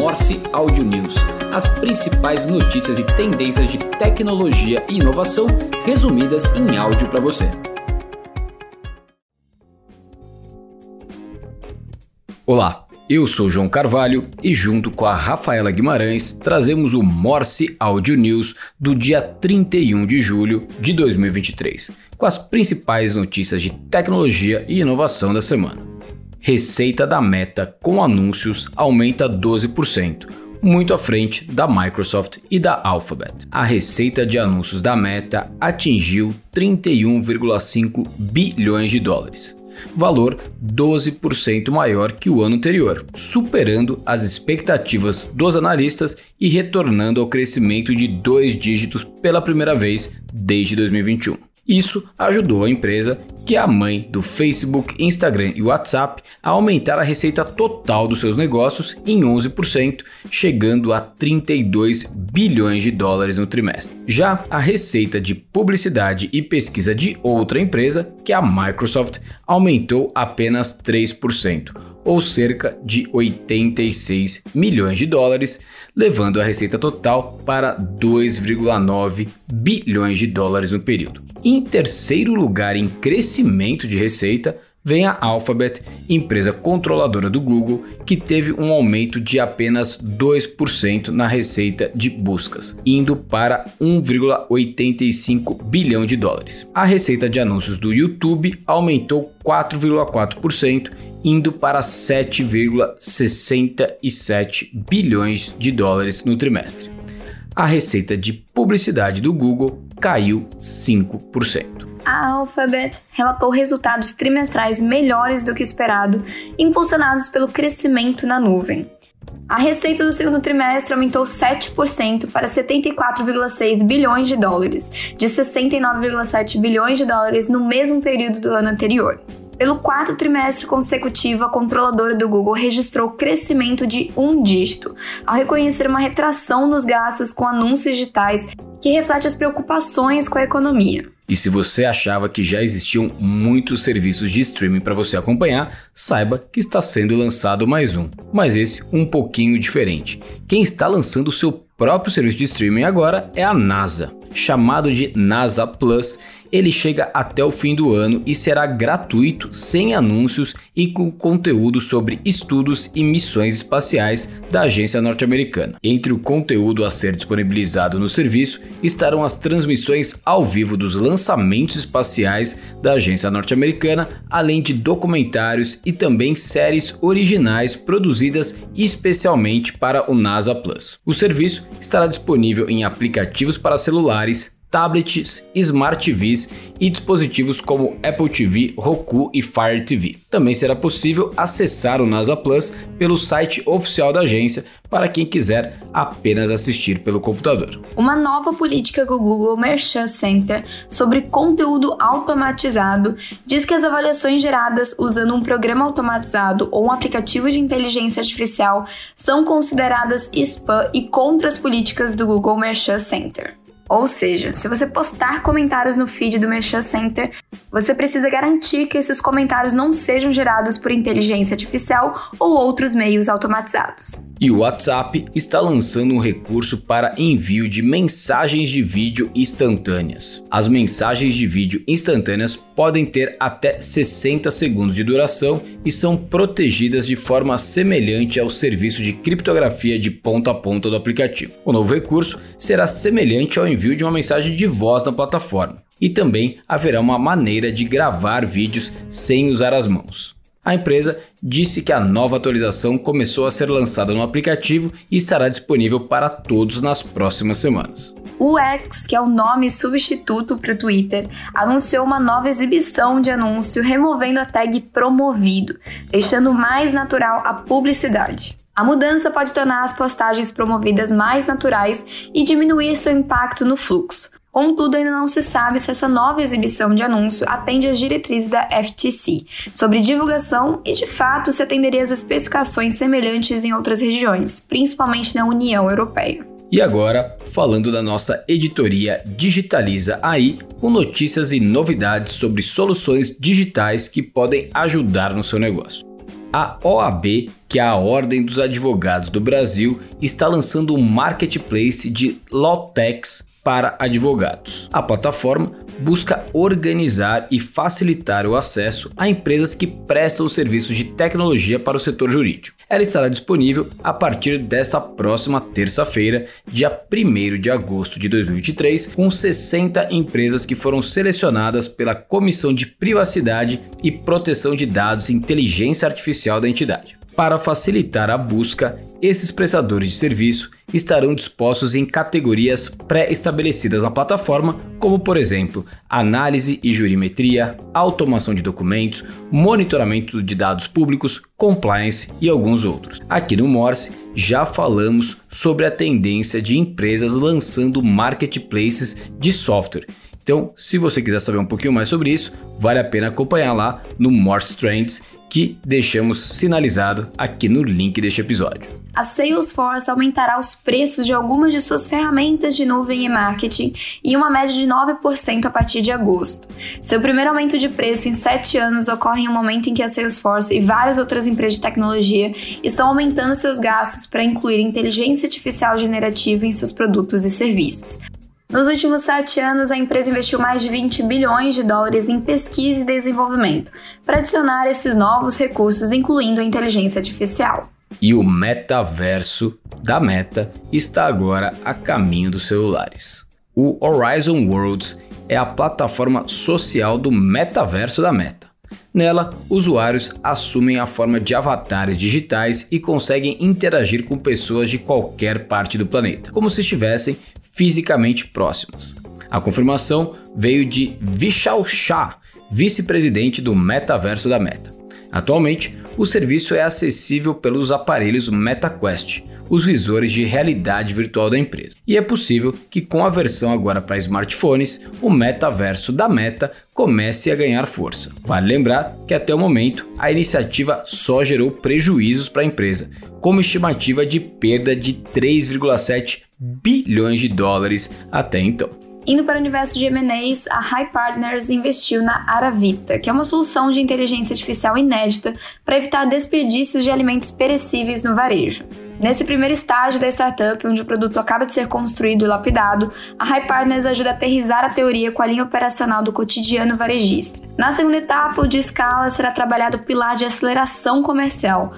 Morse Audio News, as principais notícias e tendências de tecnologia e inovação resumidas em áudio para você. Olá, eu sou João Carvalho e junto com a Rafaela Guimarães trazemos o Morse Audio News do dia 31 de julho de 2023, com as principais notícias de tecnologia e inovação da semana. Receita da Meta com anúncios aumenta 12%, muito à frente da Microsoft e da Alphabet. A receita de anúncios da Meta atingiu 31,5 bilhões de dólares, valor 12% maior que o ano anterior, superando as expectativas dos analistas e retornando ao crescimento de dois dígitos pela primeira vez desde 2021. Isso ajudou a empresa, que é a mãe do Facebook, Instagram e WhatsApp, a aumentar a receita total dos seus negócios em 11%, chegando a 32 bilhões de dólares no trimestre. Já a receita de publicidade e pesquisa de outra empresa, que é a Microsoft, aumentou apenas 3% ou cerca de 86 milhões de dólares, levando a receita total para 2,9 bilhões de dólares no período. Em terceiro lugar em crescimento de receita, vem a Alphabet, empresa controladora do Google, que teve um aumento de apenas 2% na receita de buscas, indo para 1,85 bilhão de dólares. A receita de anúncios do YouTube aumentou 4,4%, indo para 7,67 bilhões de dólares no trimestre. A receita de publicidade do Google caiu 5% a Alphabet relatou resultados trimestrais melhores do que esperado, impulsionados pelo crescimento na nuvem. A receita do segundo trimestre aumentou 7% para 74,6 bilhões de dólares, de 69,7 bilhões de dólares no mesmo período do ano anterior. Pelo quarto trimestre consecutivo, a controladora do Google registrou crescimento de um dígito, ao reconhecer uma retração nos gastos com anúncios digitais que reflete as preocupações com a economia. E se você achava que já existiam muitos serviços de streaming para você acompanhar, saiba que está sendo lançado mais um, mas esse um pouquinho diferente. Quem está lançando o seu próprio serviço de streaming agora é a NASA. Chamado de NASA Plus, ele chega até o fim do ano e será gratuito, sem anúncios e com conteúdo sobre estudos e missões espaciais da agência norte-americana. Entre o conteúdo a ser disponibilizado no serviço estarão as transmissões ao vivo dos lançamentos espaciais da agência norte-americana, além de documentários e também séries originais produzidas especialmente para o NASA Plus. O serviço estará disponível em aplicativos para celulares, tablets, smart TVs e dispositivos como Apple TV, Roku e Fire TV. Também será possível acessar o NASA Plus pelo site oficial da agência para quem quiser apenas assistir pelo computador. Uma nova política do Google Merchant Center sobre conteúdo automatizado diz que as avaliações geradas usando um programa automatizado ou um aplicativo de inteligência artificial são consideradas spam e contra as políticas do Google Merchant Center. Ou seja, se você postar comentários no feed do Merchant Center, você precisa garantir que esses comentários não sejam gerados por inteligência artificial ou outros meios automatizados. E o WhatsApp está lançando um recurso para envio de mensagens de vídeo instantâneas. As mensagens de vídeo instantâneas podem ter até 60 segundos de duração e são protegidas de forma semelhante ao serviço de criptografia de ponta a ponta do aplicativo. O novo recurso será semelhante ao envio envio de uma mensagem de voz na plataforma. E também haverá uma maneira de gravar vídeos sem usar as mãos. A empresa disse que a nova atualização começou a ser lançada no aplicativo e estará disponível para todos nas próximas semanas. O X, que é o nome substituto para o Twitter, anunciou uma nova exibição de anúncio removendo a tag promovido, deixando mais natural a publicidade. A mudança pode tornar as postagens promovidas mais naturais e diminuir seu impacto no fluxo. Contudo, ainda não se sabe se essa nova exibição de anúncio atende às diretrizes da FTC sobre divulgação e, de fato, se atenderia às especificações semelhantes em outras regiões, principalmente na União Europeia. E agora, falando da nossa editoria Digitaliza aí, com notícias e novidades sobre soluções digitais que podem ajudar no seu negócio. A OAB, que é a Ordem dos Advogados do Brasil, está lançando um marketplace de Lawtex para advogados. A plataforma busca organizar e facilitar o acesso a empresas que prestam serviços de tecnologia para o setor jurídico. Ela estará disponível a partir desta próxima terça-feira, dia 1 de agosto de 2023, com 60 empresas que foram selecionadas pela Comissão de Privacidade e Proteção de Dados e Inteligência Artificial da entidade. Para facilitar a busca, esses prestadores de serviço estarão dispostos em categorias pré-estabelecidas na plataforma, como por exemplo, análise e jurimetria, automação de documentos, monitoramento de dados públicos, compliance e alguns outros. Aqui no Morse já falamos sobre a tendência de empresas lançando marketplaces de software. Então, se você quiser saber um pouquinho mais sobre isso, vale a pena acompanhar lá no Morse Trends que deixamos sinalizado aqui no link deste episódio. A Salesforce aumentará os preços de algumas de suas ferramentas de nuvem e marketing em uma média de 9% a partir de agosto. Seu primeiro aumento de preço em sete anos ocorre em um momento em que a Salesforce e várias outras empresas de tecnologia estão aumentando seus gastos para incluir inteligência artificial generativa em seus produtos e serviços. Nos últimos sete anos, a empresa investiu mais de 20 bilhões de dólares em pesquisa e desenvolvimento para adicionar esses novos recursos, incluindo a inteligência artificial. E o metaverso da Meta está agora a caminho dos celulares. O Horizon Worlds é a plataforma social do metaverso da Meta. Nela, usuários assumem a forma de avatares digitais e conseguem interagir com pessoas de qualquer parte do planeta, como se estivessem fisicamente próximas. A confirmação veio de Vishal Shah, vice-presidente do metaverso da Meta. Atualmente, o serviço é acessível pelos aparelhos MetaQuest, os visores de realidade virtual da empresa. E é possível que com a versão agora para smartphones, o metaverso da Meta comece a ganhar força. Vale lembrar que até o momento a iniciativa só gerou prejuízos para a empresa, como estimativa de perda de 3,7 bilhões de dólares até então. Indo para o universo de M&As, a High Partners investiu na Aravita, que é uma solução de inteligência artificial inédita para evitar desperdícios de alimentos perecíveis no varejo. Nesse primeiro estágio da startup, onde o produto acaba de ser construído e lapidado, a High Partners ajuda a aterrizar a teoria com a linha operacional do cotidiano varejista. Na segunda etapa, o de escala será trabalhado o pilar de aceleração comercial,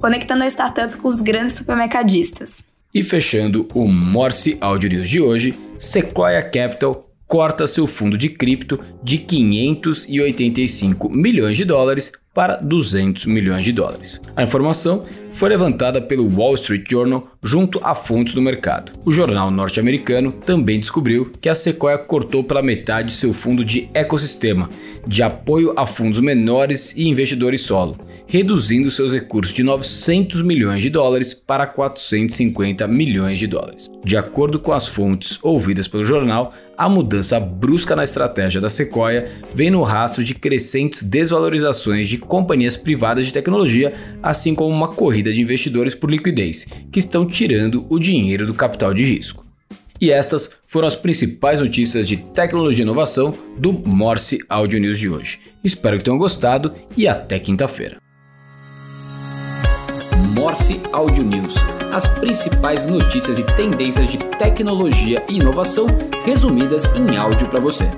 conectando a startup com os grandes supermercadistas. E fechando o Morse Audio News de hoje, Sequoia Capital corta seu fundo de cripto de 585 milhões de dólares para 200 milhões de dólares. A informação foi levantada pelo Wall Street Journal junto a fontes do mercado. O jornal norte-americano também descobriu que a Sequoia cortou pela metade seu fundo de ecossistema, de apoio a fundos menores e investidores solo, reduzindo seus recursos de 900 milhões de dólares para 450 milhões de dólares. De acordo com as fontes ouvidas pelo jornal, a mudança brusca na estratégia da Sequoia vem no rastro de crescentes desvalorizações de companhias privadas de tecnologia, assim como uma corrida de investidores por liquidez, que estão tirando o dinheiro do capital de risco. E estas foram as principais notícias de tecnologia e inovação do Morse Audio News de hoje. Espero que tenham gostado e até quinta-feira. Morse Audio News. As principais notícias e tendências de tecnologia e inovação resumidas em áudio para você.